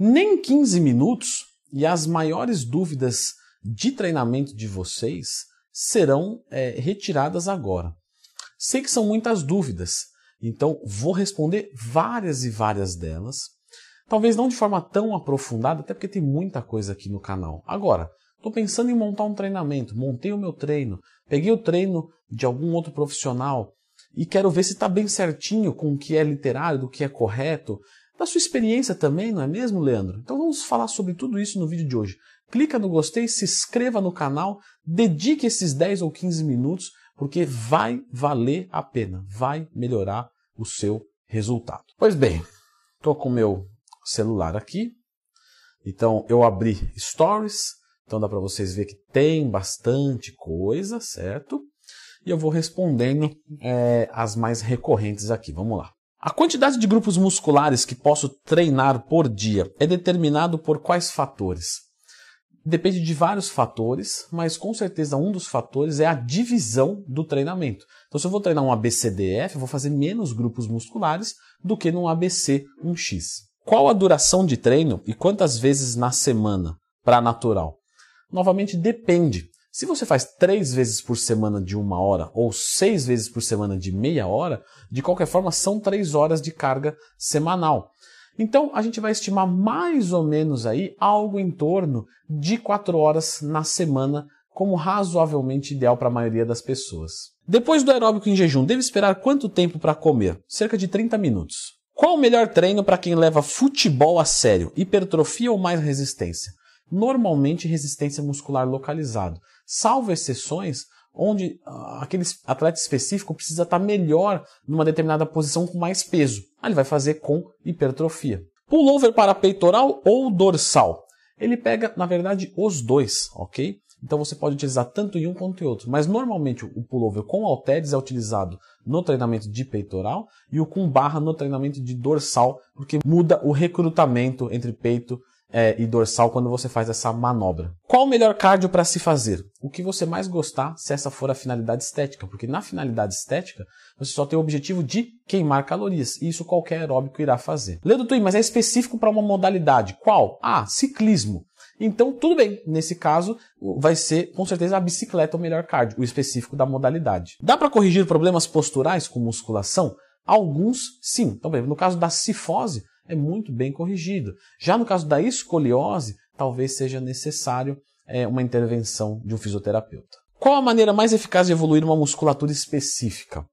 Nem 15 minutos e as maiores dúvidas de treinamento de vocês serão é, retiradas agora. Sei que são muitas dúvidas, então vou responder várias e várias delas. Talvez não de forma tão aprofundada, até porque tem muita coisa aqui no canal. Agora, estou pensando em montar um treinamento, montei o meu treino, peguei o treino de algum outro profissional e quero ver se está bem certinho com o que é literário, do que é correto, da sua experiência também, não é mesmo, Leandro? Então vamos falar sobre tudo isso no vídeo de hoje. Clica no gostei, se inscreva no canal, dedique esses 10 ou 15 minutos, porque vai valer a pena, vai melhorar o seu resultado. Pois bem, estou com o meu celular aqui, então eu abri Stories, então dá para vocês ver que tem bastante coisa, certo? E eu vou respondendo é, as mais recorrentes aqui. Vamos lá. A quantidade de grupos musculares que posso treinar por dia é determinado por quais fatores? Depende de vários fatores, mas com certeza um dos fatores é a divisão do treinamento. Então, se eu vou treinar um ABCDF, eu vou fazer menos grupos musculares do que num ABC 1X. Qual a duração de treino e quantas vezes na semana para natural? Novamente, depende. Se você faz três vezes por semana de uma hora ou seis vezes por semana de meia hora, de qualquer forma são três horas de carga semanal. Então a gente vai estimar mais ou menos aí algo em torno de quatro horas na semana como razoavelmente ideal para a maioria das pessoas. Depois do aeróbico em jejum, deve esperar quanto tempo para comer? Cerca de 30 minutos. Qual o melhor treino para quem leva futebol a sério? Hipertrofia ou mais resistência? Normalmente resistência muscular localizado salvo exceções onde uh, aquele atleta específico precisa estar melhor numa determinada posição com mais peso. Aí ele vai fazer com hipertrofia. Pullover para peitoral ou dorsal? Ele pega, na verdade, os dois, ok? Então você pode utilizar tanto em um quanto em outro. Mas normalmente o pullover com halteres é utilizado no treinamento de peitoral e o com barra no treinamento de dorsal, porque muda o recrutamento entre peito é, e dorsal quando você faz essa manobra. Qual o melhor cardio para se fazer? O que você mais gostar, se essa for a finalidade estética, porque na finalidade estética você só tem o objetivo de queimar calorias, e isso qualquer aeróbico irá fazer. Leandro Twin, mas é específico para uma modalidade. Qual? Ah, ciclismo. Então, tudo bem. Nesse caso, vai ser com certeza a bicicleta o melhor cardio, o específico da modalidade. Dá para corrigir problemas posturais com musculação? Alguns sim. Então, no caso da cifose, é muito bem corrigido. Já no caso da escoliose, talvez seja necessário é, uma intervenção de um fisioterapeuta. Qual a maneira mais eficaz de evoluir uma musculatura específica?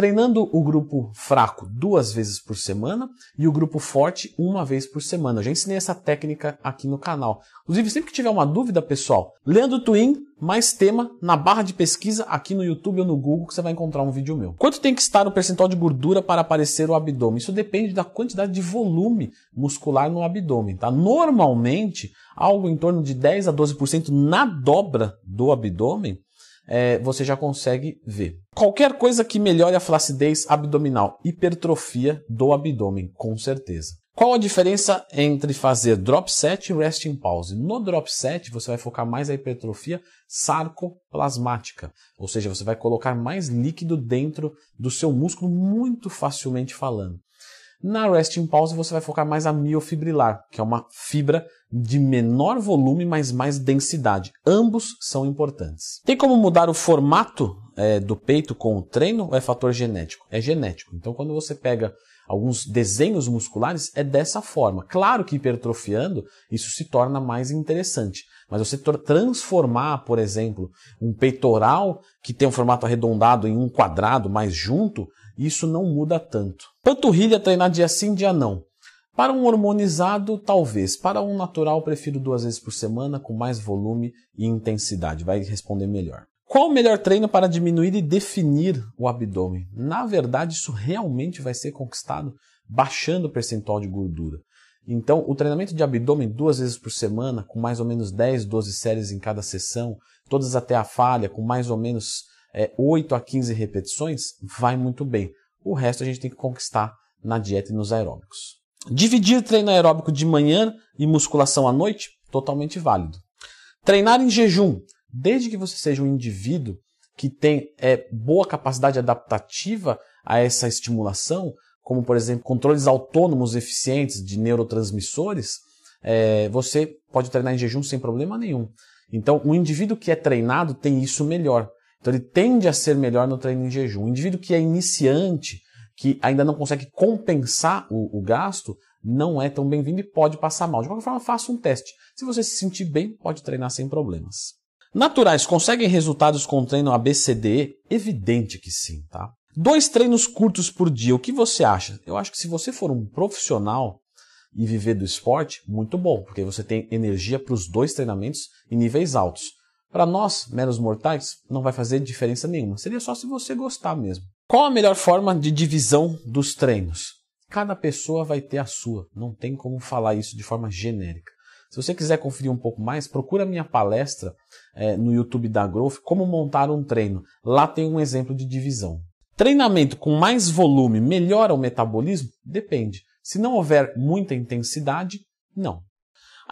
Treinando o grupo fraco duas vezes por semana e o grupo forte uma vez por semana. Eu já ensinei essa técnica aqui no canal. Inclusive, sempre que tiver uma dúvida, pessoal, Leandro Twin, mais tema, na barra de pesquisa aqui no YouTube ou no Google que você vai encontrar um vídeo meu. Quanto tem que estar o percentual de gordura para aparecer o abdômen? Isso depende da quantidade de volume muscular no abdômen, tá? Normalmente, algo em torno de 10 a 12% na dobra do abdômen é, você já consegue ver. Qualquer coisa que melhore a flacidez abdominal, hipertrofia do abdômen, com certeza. Qual a diferença entre fazer drop set e resting pause? No drop set você vai focar mais a hipertrofia sarcoplasmática, ou seja, você vai colocar mais líquido dentro do seu músculo muito facilmente falando. Na resting pause você vai focar mais a miofibrilar, que é uma fibra de menor volume, mas mais densidade. Ambos são importantes. Tem como mudar o formato é, do peito com o treino ou é fator genético? É genético. Então, quando você pega alguns desenhos musculares, é dessa forma. Claro que hipertrofiando, isso se torna mais interessante. Mas você transformar, por exemplo, um peitoral que tem um formato arredondado em um quadrado mais junto, isso não muda tanto. Panturrilha treinar dia sim, dia não. Para um hormonizado, talvez. Para um natural, prefiro duas vezes por semana, com mais volume e intensidade. Vai responder melhor. Qual o melhor treino para diminuir e definir o abdômen? Na verdade, isso realmente vai ser conquistado baixando o percentual de gordura. Então, o treinamento de abdômen duas vezes por semana, com mais ou menos 10, 12 séries em cada sessão, todas até a falha, com mais ou menos é, 8 a 15 repetições, vai muito bem. O resto a gente tem que conquistar na dieta e nos aeróbicos. Dividir treino aeróbico de manhã e musculação à noite, totalmente válido. Treinar em jejum, desde que você seja um indivíduo que tem é, boa capacidade adaptativa a essa estimulação, como por exemplo controles autônomos eficientes de neurotransmissores, é, você pode treinar em jejum sem problema nenhum. Então, o indivíduo que é treinado tem isso melhor. Então, ele tende a ser melhor no treino em jejum. O indivíduo que é iniciante, que ainda não consegue compensar o, o gasto, não é tão bem-vindo e pode passar mal. De qualquer forma, faça um teste. Se você se sentir bem, pode treinar sem problemas. Naturais conseguem resultados com treino ABCDE? Evidente que sim, tá? Dois treinos curtos por dia, o que você acha? Eu acho que se você for um profissional e viver do esporte, muito bom, porque você tem energia para os dois treinamentos em níveis altos. Para nós, meros mortais, não vai fazer diferença nenhuma. Seria só se você gostar mesmo. Qual a melhor forma de divisão dos treinos? Cada pessoa vai ter a sua, não tem como falar isso de forma genérica. Se você quiser conferir um pouco mais, procura minha palestra é, no YouTube da Growth, como montar um treino. Lá tem um exemplo de divisão. Treinamento com mais volume melhora o metabolismo? Depende. Se não houver muita intensidade, não.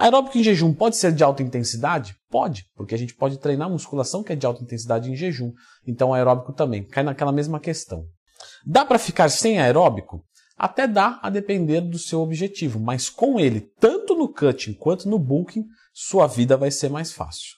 Aeróbico em jejum pode ser de alta intensidade? Pode, porque a gente pode treinar musculação que é de alta intensidade em jejum. Então aeróbico também, cai naquela mesma questão. Dá para ficar sem aeróbico? Até dá a depender do seu objetivo, mas com ele, tanto no cutting quanto no bulking, sua vida vai ser mais fácil.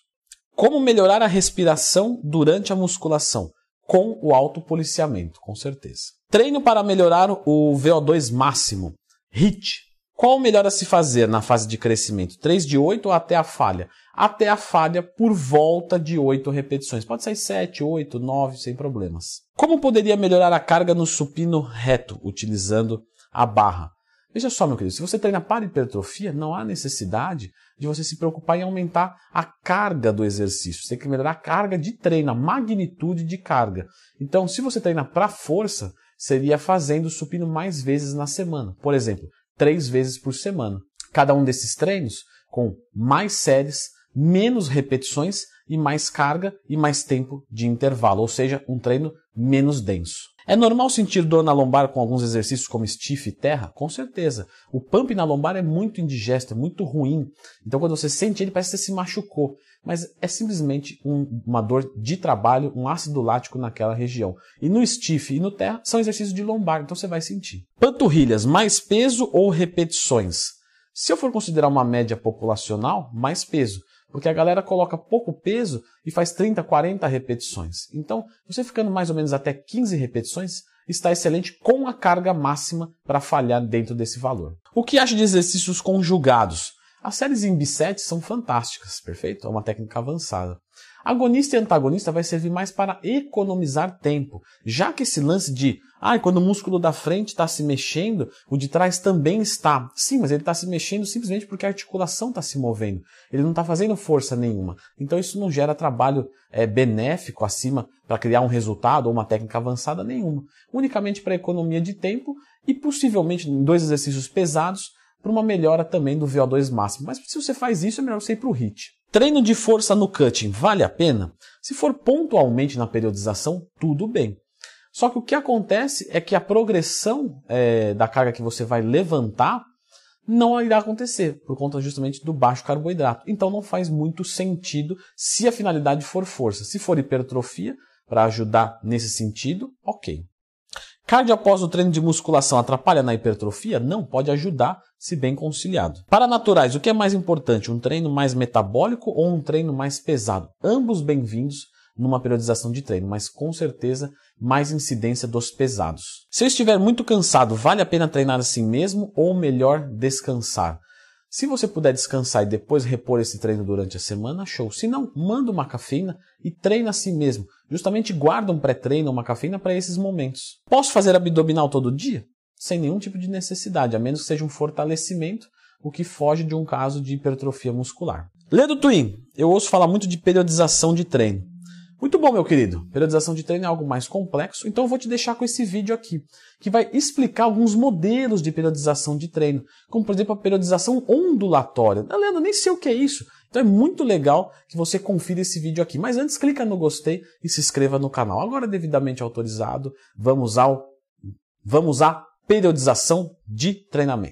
Como melhorar a respiração durante a musculação? Com o autopoliciamento, com certeza. Treino para melhorar o VO2 máximo. HIT. Qual o melhor a se fazer na fase de crescimento? 3 de 8 ou até a falha? Até a falha por volta de 8 repetições. Pode ser 7, 8, 9, sem problemas. Como poderia melhorar a carga no supino reto, utilizando a barra? Veja só, meu querido, se você treina para hipertrofia, não há necessidade de você se preocupar em aumentar a carga do exercício. Você tem que melhorar a carga de treino, a magnitude de carga. Então, se você treina para força, seria fazendo supino mais vezes na semana. Por exemplo, três vezes por semana. Cada um desses treinos com mais séries, menos repetições e mais carga e mais tempo de intervalo, ou seja, um treino menos denso. É normal sentir dor na lombar com alguns exercícios como stiff e terra? Com certeza. O pump na lombar é muito indigesto, é muito ruim. Então quando você sente ele parece que você se machucou. Mas é simplesmente um, uma dor de trabalho, um ácido lático naquela região. E no stiff e no terra são exercícios de lombar, então você vai sentir. Panturrilhas, mais peso ou repetições? Se eu for considerar uma média populacional, mais peso porque a galera coloca pouco peso e faz 30, 40 repetições. Então, você ficando mais ou menos até 15 repetições, está excelente com a carga máxima para falhar dentro desse valor. O que acha de exercícios conjugados? As séries em bisete são fantásticas, perfeito? É uma técnica avançada. Agonista e antagonista vai servir mais para economizar tempo, já que esse lance de ah, quando o músculo da frente está se mexendo, o de trás também está. Sim, mas ele está se mexendo simplesmente porque a articulação está se movendo. Ele não está fazendo força nenhuma. Então isso não gera trabalho é, benéfico acima para criar um resultado ou uma técnica avançada nenhuma. Unicamente para economia de tempo e possivelmente em dois exercícios pesados para uma melhora também do VO2 máximo. Mas se você faz isso, é melhor você ir para o HIT. Treino de força no cutting vale a pena? Se for pontualmente na periodização, tudo bem. Só que o que acontece é que a progressão é, da carga que você vai levantar não irá acontecer, por conta justamente do baixo carboidrato. Então não faz muito sentido se a finalidade for força. Se for hipertrofia, para ajudar nesse sentido, ok. Cardio após o treino de musculação atrapalha na hipertrofia? Não, pode ajudar se bem conciliado. Para naturais, o que é mais importante, um treino mais metabólico ou um treino mais pesado? Ambos bem-vindos numa periodização de treino, mas com certeza mais incidência dos pesados. Se eu estiver muito cansado, vale a pena treinar assim mesmo ou melhor descansar? Se você puder descansar e depois repor esse treino durante a semana, show. Se não, manda uma cafeína e treina assim mesmo. Justamente guarda um pré-treino, uma cafeína para esses momentos. Posso fazer abdominal todo dia? Sem nenhum tipo de necessidade, a menos que seja um fortalecimento, o que foge de um caso de hipertrofia muscular. Ledo Twin, eu ouço falar muito de periodização de treino. Muito bom, meu querido. Periodização de treino é algo mais complexo, então eu vou te deixar com esse vídeo aqui, que vai explicar alguns modelos de periodização de treino, como por exemplo a periodização ondulatória. Ah, Leandro, nem sei o que é isso. Então é muito legal que você confira esse vídeo aqui. Mas antes, clica no gostei e se inscreva no canal. Agora devidamente autorizado, vamos ao vamos à periodização de treinamento.